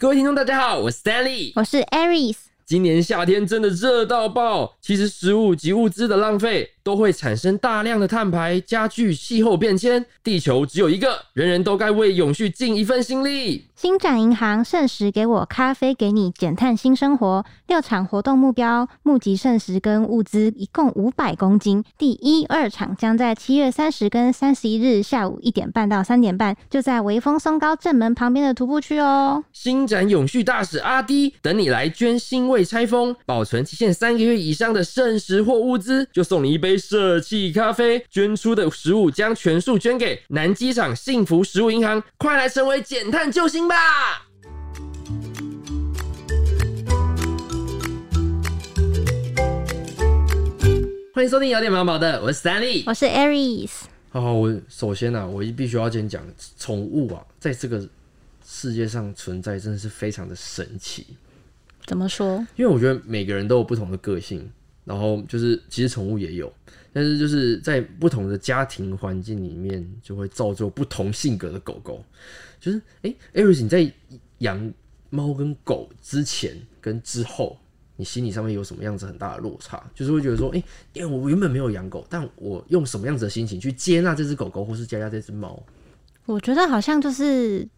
各位听众，大家好，我是 Stanley，我是 Aries。今年夏天真的热到爆，其实食物及物资的浪费。都会产生大量的碳排，加剧气候变迁。地球只有一个，人人都该为永续尽一份心力。星展银行圣时给我咖啡给你，减碳新生活六场活动目标，募集圣时跟物资一共五百公斤。第一、二场将在七月三十跟三十一日下午一点半到三点半，就在微风松高正门旁边的徒步区哦。星展永续大使阿迪等你来捐，新未拆封、保存期限三个月以上的圣时或物资，就送你一杯。舍弃咖啡捐出的食物将全数捐给南机场幸福食物银行，快来成为减碳救星吧！欢迎收听有点毛毛的，我是 Stanley，我是 Aries。好，我首先呢，我必须要先讲宠物啊，在这个世界上存在真的是非常的神奇。怎么说？因为我觉得每个人都有不同的个性。然后就是，其实宠物也有，但是就是在不同的家庭环境里面，就会造就不同性格的狗狗。就是，哎，艾瑞斯，你在养猫跟狗之前跟之后，你心理上面有什么样子很大的落差？就是会觉得说，哎，因为我原本没有养狗，但我用什么样子的心情去接纳这只狗狗，或是接纳这只猫？我觉得好像就是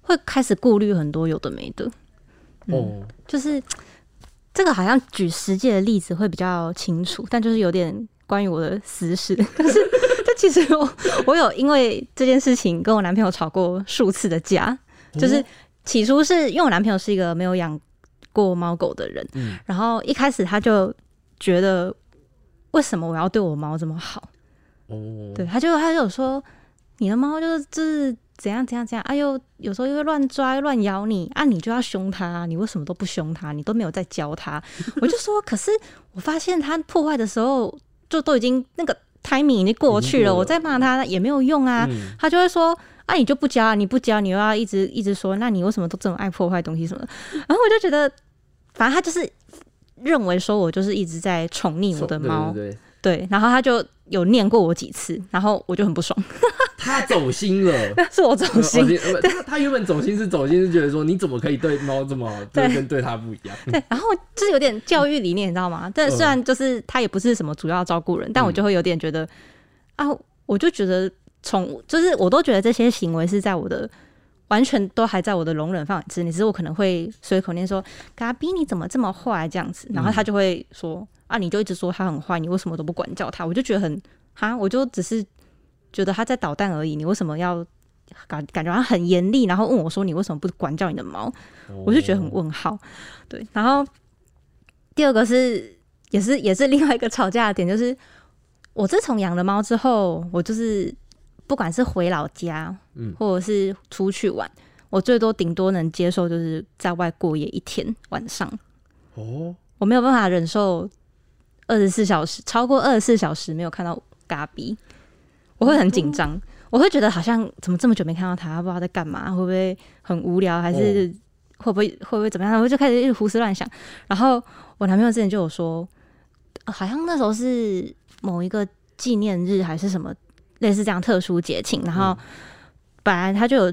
会开始顾虑很多有的没的。哦，就是。这个好像举实际的例子会比较清楚，但就是有点关于我的私事。但是，这其实我我有因为这件事情跟我男朋友吵过数次的架。就是起初是因为我男朋友是一个没有养过猫狗的人，然后一开始他就觉得为什么我要对我猫这么好？哦，对，他就他就有说你的猫就是就是。怎样怎样怎样？哎呦，有时候又会乱抓乱咬你啊！你就要凶它，你为什么都不凶他？你都没有在教他。我就说，可是我发现他破坏的时候，就都已经那个 timing 已经过去了，我再骂他也没有用啊。他就会说，啊，你就不教，你不教，你又要一直一直说，那你为什么都这么爱破坏东西什么？然后我就觉得，反正他就是认为说我就是一直在宠溺我的猫。对，然后他就有念过我几次，然后我就很不爽。他走心了，是我走心。他他原本走心是走心是觉得说你怎么可以对猫这么好，对跟对他不一样。对，然后就是有点教育理念，你知道吗？但虽然就是他也不是什么主要照顾人，但我就会有点觉得啊，我就觉得宠物就是我都觉得这些行为是在我的完全都还在我的容忍范围之内，只是我可能会随口念说嘎比你怎么这么坏这样子，然后他就会说。啊！你就一直说他很坏，你为什么都不管教他？我就觉得很哈，我就只是觉得他在捣蛋而已。你为什么要感感觉他很严厉？然后问我说：“你为什么不管教你的猫？”我就觉得很问号。对，然后第二个是也是也是另外一个吵架的点，就是我自从养了猫之后，我就是不管是回老家，嗯，或者是出去玩，我最多顶多能接受就是在外过夜一天晚上。哦，我没有办法忍受。二十四小时超过二十四小时没有看到嘎比，我会很紧张，我会觉得好像怎么这么久没看到他，不知道在干嘛，会不会很无聊，还是会不会会不会怎么样？我就开始一直胡思乱想。然后我男朋友之前就有说，好像那时候是某一个纪念日还是什么类似这样特殊节庆，然后本来他就有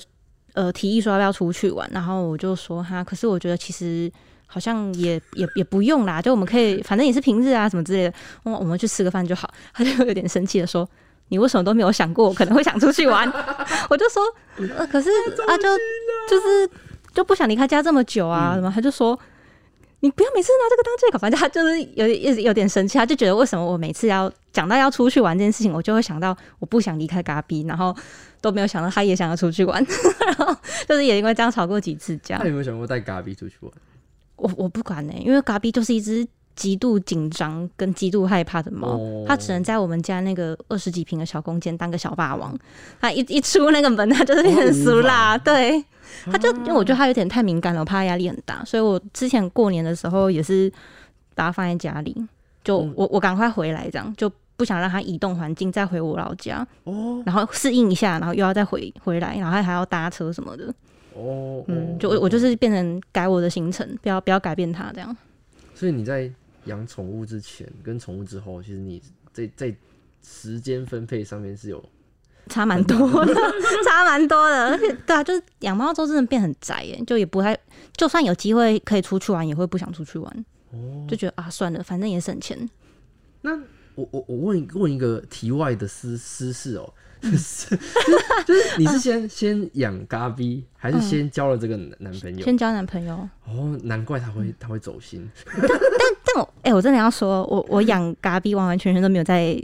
呃提议说要不要出去玩，然后我就说哈，可是我觉得其实。好像也也也不用啦，就我们可以，反正也是平日啊，什么之类的，我我们去吃个饭就好。他就有点生气的说：“你为什么都没有想过我可能会想出去玩？” 我就说：“呃，可是啊，就就是就不想离开家这么久啊，什么？”他就说：“你不要每次拿这个当借口。”反正他就是有有有点生气，他就觉得为什么我每次要讲到要出去玩这件事情，我就会想到我不想离开嘎比，然后都没有想到他也想要出去玩，然后就是也因为这样吵过几次架。那有没有想过带嘎比出去玩？我我不管呢，因为嘎比就是一只极度紧张跟极度害怕的猫，它只能在我们家那个二十几平的小空间当个小霸王。它一 一出那个门，它就是变成俗啦。对，它就因为我觉得它有点太敏感了，我怕它压力很大，所以我之前过年的时候也是把它放在家里，就我我赶快回来，这样就不想让它移动环境，再回我老家哦，然后适应一下，然后又要再回回来，然后还要搭车什么的。哦，嗯，就我我就是变成改我的行程，不要不要改变它这样。所以你在养宠物之前跟宠物之后，其实你在在时间分配上面是有差蛮多的，差蛮多的。而且对啊，就是养猫之后真的变很宅耶，就也不太，就算有机会可以出去玩，也会不想出去玩。哦，就觉得啊，算了，反正也省钱。那我我我问问一个题外的私私事哦，就 是就是你是先先养嘎逼，还是先交了这个男朋友？先交男朋友。哦，难怪他会他会走心。但但但我哎，我真的要说，我我养嘎逼完完全全都没有在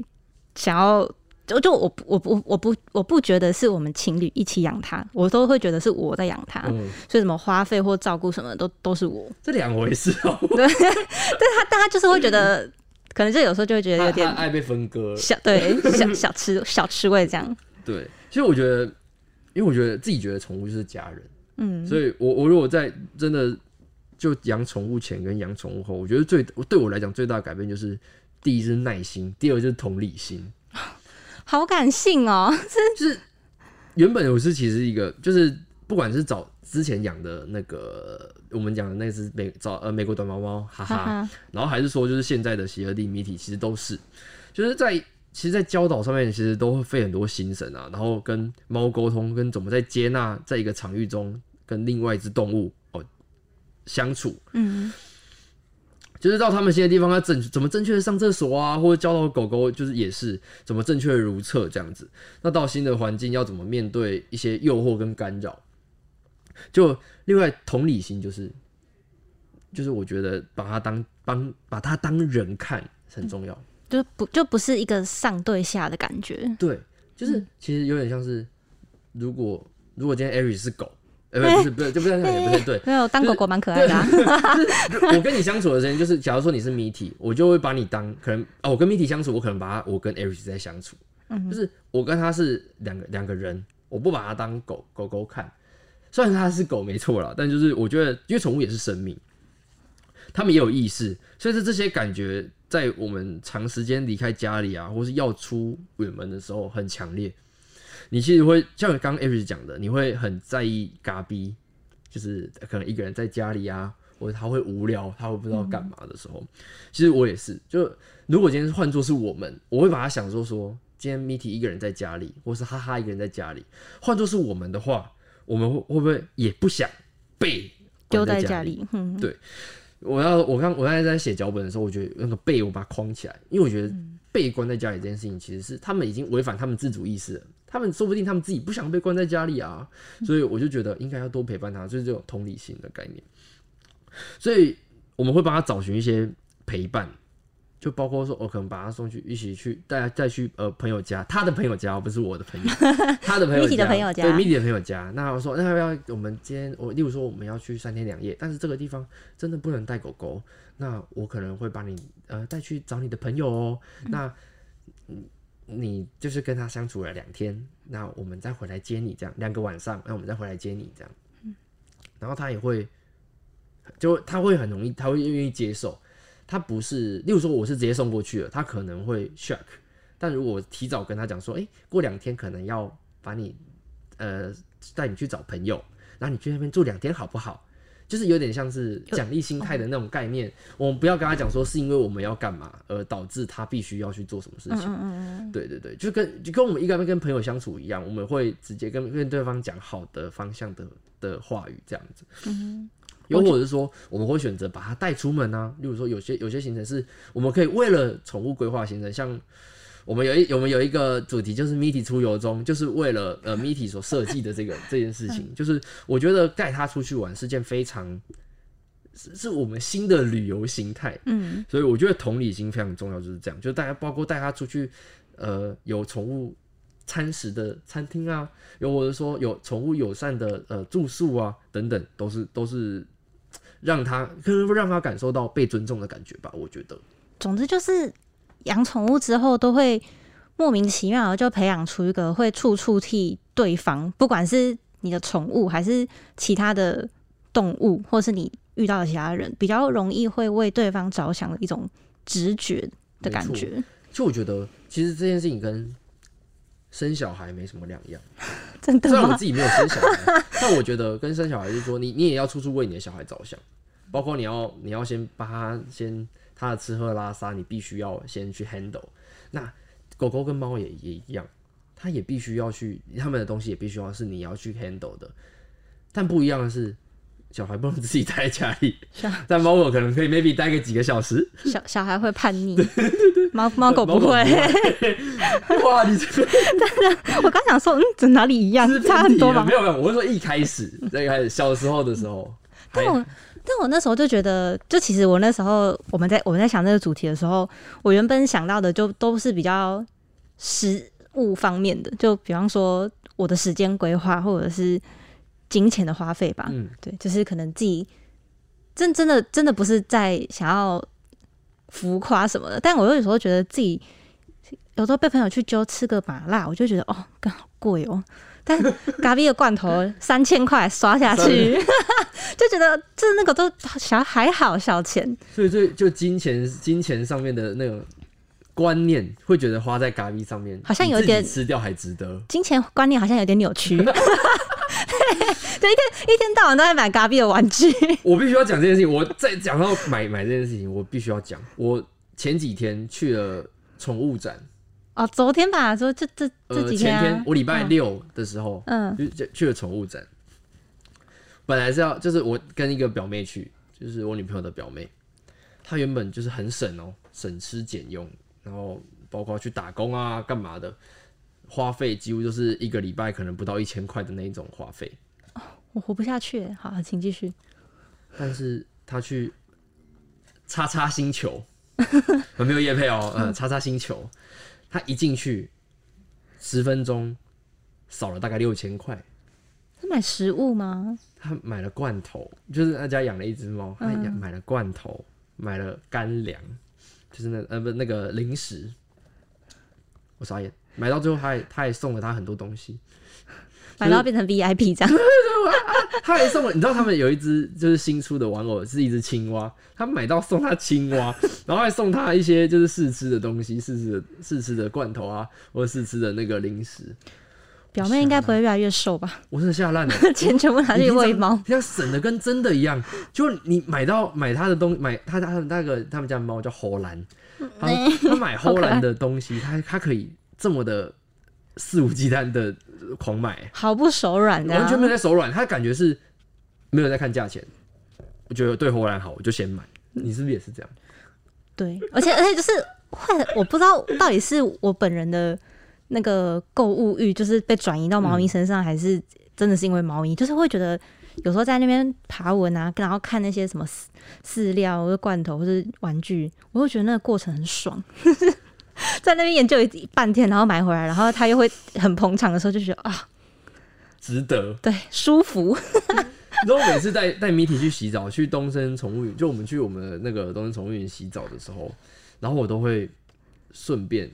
想要。就就我我不我不我不觉得是我们情侣一起养它，我都会觉得是我在养它，所以什么花费或照顾什么都都是我。这两回事哦。对，但他但他就是会觉得，可能就有时候就会觉得有点爱被分割，小对小 小吃小吃味这样。对，其实我觉得，因为我觉得自己觉得宠物就是家人，嗯，所以我我如果在真的就养宠物前跟养宠物后，我觉得最对我来讲最大的改变就是，第一是耐心，第二就是同理心。好感性哦，就是原本我是其实一个，就是不管是找之前养的那个，我们讲的那只美找呃美国短毛猫，哈哈，然后还是说就是现在的喜乐蒂米体，其实都是就是在其实，在教导上面其实都会费很多心神啊，然后跟猫沟通，跟怎么在接纳在一个场域中跟另外一只动物哦相处，嗯。就是到他们新的地方要正怎么正确的上厕所啊，或者教导狗狗就是也是怎么正确的如厕这样子。那到新的环境要怎么面对一些诱惑跟干扰？就另外同理心就是就是我觉得把它当帮把它当人看很重要，就不就不是一个上对下的感觉。对，就是其实有点像是如果如果今天艾瑞是狗。呃不是不是，就不是这样也不是对。没有当狗狗蛮可爱的。啊我跟你相处的时间，就是假如说你是米体，我就会把你当可能哦，我跟米体相处，我可能把他我跟 Eric 在相处，嗯就是我跟他是两个两个人，我不把他当狗狗狗看。虽然它是狗没错啦，但就是我觉得，因为宠物也是生命，他们也有意识，所以是这些感觉在我们长时间离开家里啊，或是要出远门的时候很强烈。你其实会像刚刚 Avis 讲的，你会很在意嘎逼，就是可能一个人在家里啊，或者他会无聊，他会不知道干嘛的时候，其实我也是。就如果今天换作是我们，我会把他想说说，今天 Mitty 一个人在家里，或是哈哈一个人在家里，换作是我们的话，我们会会不会也不想被丢在家里？对，我要我刚我刚才在写脚本的时候，我觉得那个被我把它框起来，因为我觉得被关在家里这件事情，其实是他们已经违反他们自主意识了。他们说不定他们自己不想被关在家里啊，所以我就觉得应该要多陪伴他，就是这种同理心的概念。所以我们会帮他找寻一些陪伴，就包括说，我可能把他送去一起去，大家再去呃朋友家，他的朋友家，不是我的朋友，他的朋友家，对，米迪的朋友家。那我说，那要不要我们今天我，例如说我们要去三天两夜，但是这个地方真的不能带狗狗，那我可能会把你呃带去找你的朋友哦。那嗯。你就是跟他相处了两天，那我们再回来接你，这样两个晚上，那我们再回来接你，这样，然后他也会，就他会很容易，他会愿意接受。他不是，例如说我是直接送过去了，他可能会 shock。但如果提早跟他讲说，哎，过两天可能要把你，呃，带你去找朋友，然后你去那边住两天，好不好？就是有点像是奖励心态的那种概念，我们不要跟他讲说是因为我们要干嘛而导致他必须要去做什么事情。对对对，就跟就跟我们一般跟朋友相处一样，我们会直接跟跟对方讲好的方向的的话语这样子。嗯，又或者是说我们会选择把它带出门啊，例如说有些有些行程是我们可以为了宠物规划行程，像。我们有一我们有一个主题，就是 Mitty 出游中，就是为了呃 Mitty 所设计的这个这件事情，就是我觉得带它出去玩是件非常是是我们新的旅游形态，嗯，所以我觉得同理心非常重要，就是这样，就是大家包括带他出去，呃，有宠物餐食的餐厅啊，又或者说有宠物友善的呃住宿啊等等，都是都是让他可能让他感受到被尊重的感觉吧，我觉得，总之就是。养宠物之后，都会莫名其妙就培养出一个会处处替对方，不管是你的宠物还是其他的动物，或是你遇到的其他人，比较容易会为对方着想的一种直觉的感觉。就我觉得，其实这件事情跟生小孩没什么两样。真的，虽然我自己没有生小孩，但我觉得跟生小孩是说，你你也要处处为你的小孩着想，包括你要你要先把它先。它的吃喝拉撒，你必须要先去 handle。那狗狗跟猫也也一样，它也必须要去，它们的东西也必须要是你要去 handle 的。但不一样的是，小孩不能自己待在家里，但猫狗可能可以 maybe 待个几个小时。小小孩会叛逆，猫猫狗不会。哇，你这个 我刚想说，嗯，这哪里一样？差很多吗？没有没有，我是说一开始，一开始小时候的时候。但我但我那时候就觉得，就其实我那时候我们在我们在想这个主题的时候，我原本想到的就都是比较实物方面的，就比方说我的时间规划，或者是。金钱的花费吧，嗯，对，就是可能自己真真的真的不是在想要浮夸什么的，但我有时候觉得自己有时候被朋友去揪吃个麻辣，我就觉得哦，刚好贵哦，但咖啡的罐头 三千块刷下去，就觉得这那个都小还好小钱，所以就就金钱金钱上面的那种观念，会觉得花在咖啡上面好像有点吃掉还值得，金钱观念好像有点扭曲。对，一天一天到晚都在买咖喱的玩具。我必须要讲这件事情。我在讲到买买这件事情，我必须要讲。我前几天去了宠物展。哦，昨天吧，说这这这几天。前天我礼拜六的时候，嗯，就去了宠物展。本来是要，就是我跟一个表妹去，就是我女朋友的表妹。她原本就是很省哦，省吃俭用，然后包括去打工啊，干嘛的。花费几乎就是一个礼拜可能不到一千块的那一种花费，我活不下去。好，请继续。但是她去叉叉星球，没有叶配哦，嗯，叉叉星球，他一进去十分钟少了大概六千块。他买食物吗？他买了罐头，就是他家养了一只猫，他买了罐头，买了干粮，就是那呃不那个零食。我傻眼。买到最后，他还他还送了他很多东西，买到变成 VIP 这样。他还送了，你知道他们有一只就是新出的玩偶，是一只青蛙。他买到送他青蛙，然后还送他一些就是试吃的东西，试吃的试吃的罐头啊，或者试吃的那个零食。表妹应该不会越来越瘦吧？我真的吓烂了，钱全部拿去喂猫，要省的跟真的一样。就你买到买他的东，买他他那个他们家猫叫荷兰，他他买荷兰的东西，他他可以。这么的肆无忌惮的狂买，毫不手软的，完全没有在手软。他感觉是没有在看价钱，我觉得对荷兰好，我就先买。你是不是也是这样？对，而且而且就是会，我不知道到底是我本人的那个购物欲，就是被转移到猫咪身上，还是真的是因为猫咪，就是会觉得有时候在那边爬文啊，然后看那些什么饲料或者罐头或者玩具，我会觉得那个过程很爽。在那边研究一半天，然后买回来，然后他又会很捧场的时候，就觉得啊，值得，对，舒服。然后每次带带米体去洗澡，去东森宠物园，就我们去我们那个东森宠物园洗澡的时候，然后我都会顺便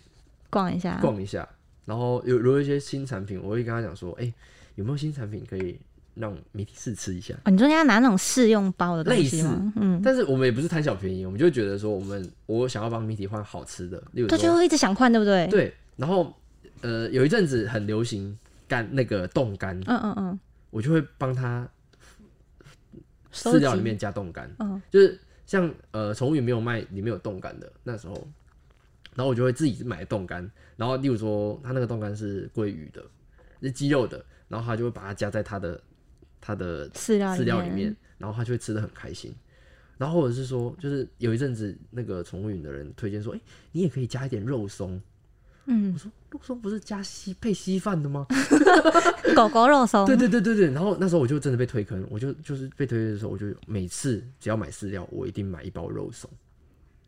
逛一下，逛一下。然后有有一些新产品，我会跟他讲说，哎，有没有新产品可以？让媒体试吃一下。你说人家拿那种试用包的东西吗？嗯，但是我们也不是贪小便宜，我们就觉得说，我们我想要帮媒体换好吃的，例如他就会一直想换，对不对？对。然后呃，有一阵子很流行干那个冻干，嗯嗯嗯，我就会帮他饲料里面加冻干，嗯，就是像呃宠物园没有卖里面有冻干的那时候，然后我就会自己买冻干，然后例如说他那个冻干是鲑鱼的，是鸡肉的，然后他就会把它加在他的。他的饲料饲料里面，然后它就会吃的很开心。然后或者是说，就是有一阵子那个宠物园的人推荐说，哎，你也可以加一点肉松。嗯，我说肉松不是加稀配稀饭的吗？狗狗肉松。对对对对对。然后那时候我就真的被推坑，我就就是被推的时候，我就每次只要买饲料，我一定买一包肉松。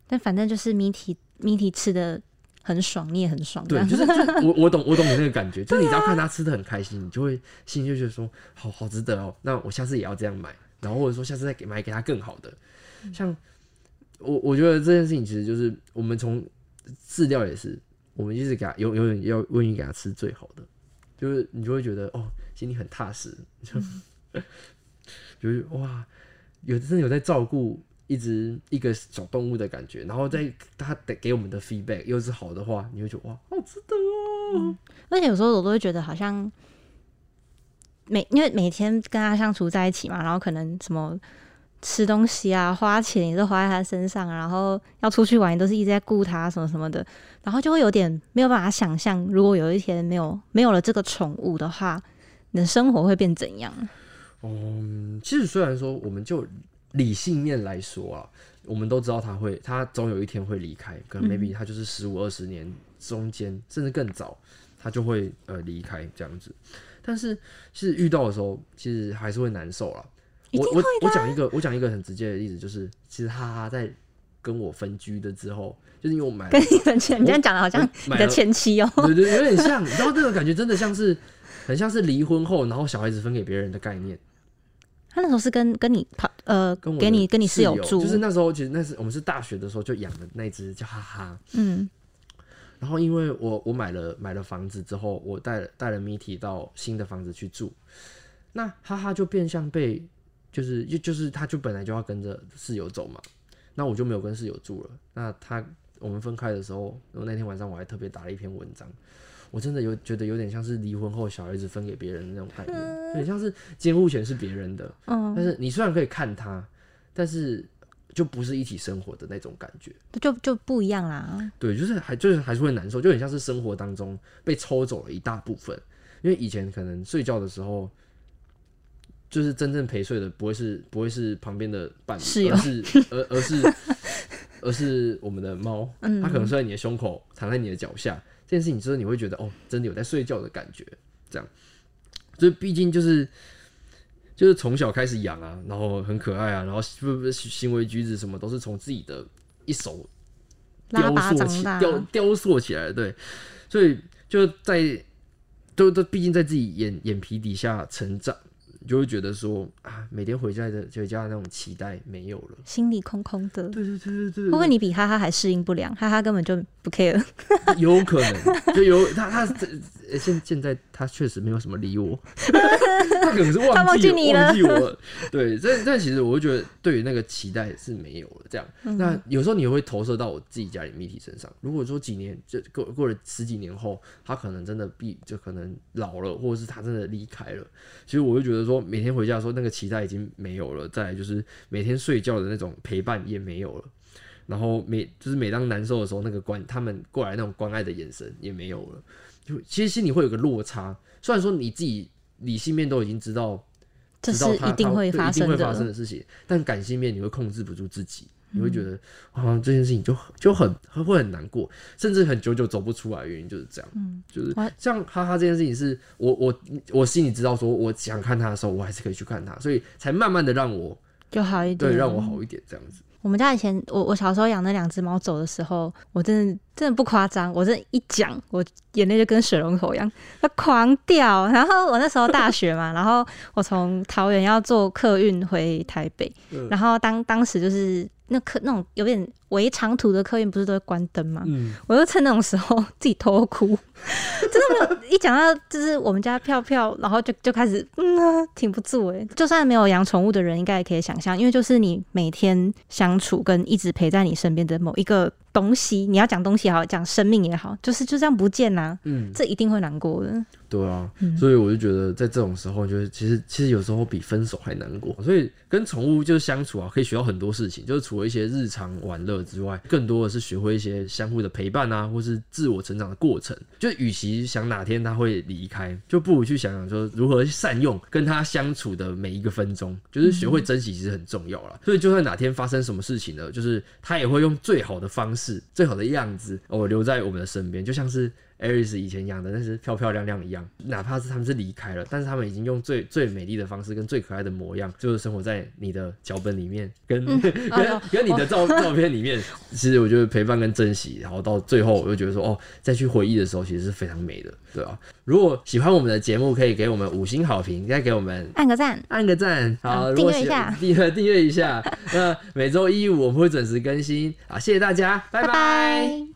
但反正就是谜题谜题吃的。很爽，你也很爽。对，就是 我我懂我懂你那个感觉，就是你只要看他吃的很开心，你就会心里就觉得说，好好值得哦。那我下次也要这样买，然后或者说下次再给买给他更好的。像我我觉得这件事情其实就是我们从饲料也是，我们一直给他永永远要愿意给他吃最好的，就是你就会觉得哦，心里很踏实，就 就是哇，有真的有在照顾。一直一个小动物的感觉，然后再他得给我们的 feedback 又是好的话，你会觉得哇，好值得哦。而且有时候我都会觉得好像每因为每天跟他相处在一起嘛，然后可能什么吃东西啊，花钱也是花在他身上，然后要出去玩也都是一直在顾他什么什么的，然后就会有点没有办法想象，如果有一天没有没有了这个宠物的话，你的生活会变怎样？嗯，其实虽然说我们就理性面来说啊，我们都知道他会，他总有一天会离开，可能 maybe 他就是十五二十年中间，甚至更早，他就会呃离开这样子。但是其实遇到的时候，其实还是会难受啦。我我我讲一个，我讲一个很直接的例子，就是其实哈哈在跟我分居的之后，就是因为我买跟你分居，你这样讲的好像你的前妻哦、对对，有点像，你知道这个感觉真的像是很像是离婚后，然后小孩子分给别人的概念。他那时候是跟跟你跑呃，跟我给你跟你室友住，就是那时候其实那是我们是大学的时候就养的那只叫哈哈。嗯然后因为我我买了买了房子之后，我带了带了 Mitty 到新的房子去住，那哈哈就变相被就是就就是他就本来就要跟着室友走嘛，那我就没有跟室友住了。那他我们分开的时候，然后那天晚上我还特别打了一篇文章，我真的有觉得有点像是离婚后小孩子分给别人的那种概念，有点像是监护权是别人的，嗯，但是你虽然可以看他，但是就不是一起生活的那种感觉。就就不一样啦。对，就是还就是还是会难受，就很像是生活当中被抽走了一大部分。因为以前可能睡觉的时候，就是真正陪睡的不会是不会是旁边的伴侣，而是而而是而是我们的猫，嗯它可能睡在你的胸口，躺在你的脚下。这件事情之后，你会觉得哦，真的有在睡觉的感觉，这样。所以毕竟就是就是从小开始养啊，然后很可爱啊，然后不不行为举止什么都是从自己的一手雕塑起，雕雕塑起来的，对，所以就在都都毕竟在自己眼眼皮底下成长，你就会觉得说啊，每天回家的回家的那种期待没有了。心里空空的。对对对对对会不会你比哈哈还适应不良？哈哈根本就不 care。有可能就有他他现现在他确实没有什么理我，他可能是他忘忘记记你了忘记我了。对，但但其实我会觉得对于那个期待是没有了。这样，嗯那有时候你会投射到我自己家里谜体身上。如果说几年就过过了十几年后，他可能真的毕就可能老了，或者是他真的离开了，其实我就觉得说每天回家的时候那个期待已经没有了。再来就是每天睡觉的那种陪伴也没有了。然后每就是每当难受的时候，那个关他们过来那种关爱的眼神也没有了，就其实心里会有个落差。虽然说你自己理性面都已经知道，这知道它是一定它会发生对一定会发生的。的事情，但感性面你会控制不住自己，你会觉得好像这件事情就就很会很难过，甚至很久久走不出来，原因就是这样。嗯，就是我像哈哈这件事情是，我我我心里知道说，我想看他的时候，我还是可以去看他，所以才慢慢的让我就好一点，对让我好一点这样子。我们家以前，我我小时候养那两只猫走的时候，我真的真的不夸张，我真的一讲，我眼泪就跟水龙头一样，它狂掉。然后我那时候大学嘛，然后我从桃园要坐客运回台北，嗯然后当当时就是那客那种有点围长途的客运，不是都会关灯吗？嗯，我就趁那种时候自己偷偷哭，真的没有一讲到就是我们家票票，然后就就开始嗯啊，挺不住哎、就算没有养宠物的人，应该也可以想象，因为就是你每天相处跟一直陪在你身边的某一个东西，你要讲东西也好，讲生命也好，就是就这样不见呐、嗯，这一定会难过的。对啊，嗯所以我就觉得在这种时候，就是其实其实有时候比分手还难过。所以跟宠物就是相处啊，可以学到很多事情，就是除了一些日常玩乐之外，更多的是学会一些相互的陪伴啊，或是自我成长的过程。就与其想哪天他会离开，就不如去想想说如何善用跟他相处的每一个分钟，就是学会珍惜，其实很重要啦。所以就算哪天发生什么事情呢，就是他也会用最好的方式、最好的样子，我，留在我们的身边，就像是。Aris 以前养的那只漂漂亮亮一样，哪怕是他们是离开了，但是他们已经用最最美丽的方式跟最可爱的模样，就是生活在你的脚本里面，跟、跟哎跟你的照 照片里面。其实我觉得陪伴跟珍惜，然后到最后我就觉得说，哦，再去回忆的时候，其实是非常美的，对吧、如果喜欢我们的节目，可以给我们五星好评，再给我们按个赞，按个赞，好，订阅一下。订阅订阅一下。那每周一五我们会准时更新，好，谢谢大家，拜。拜拜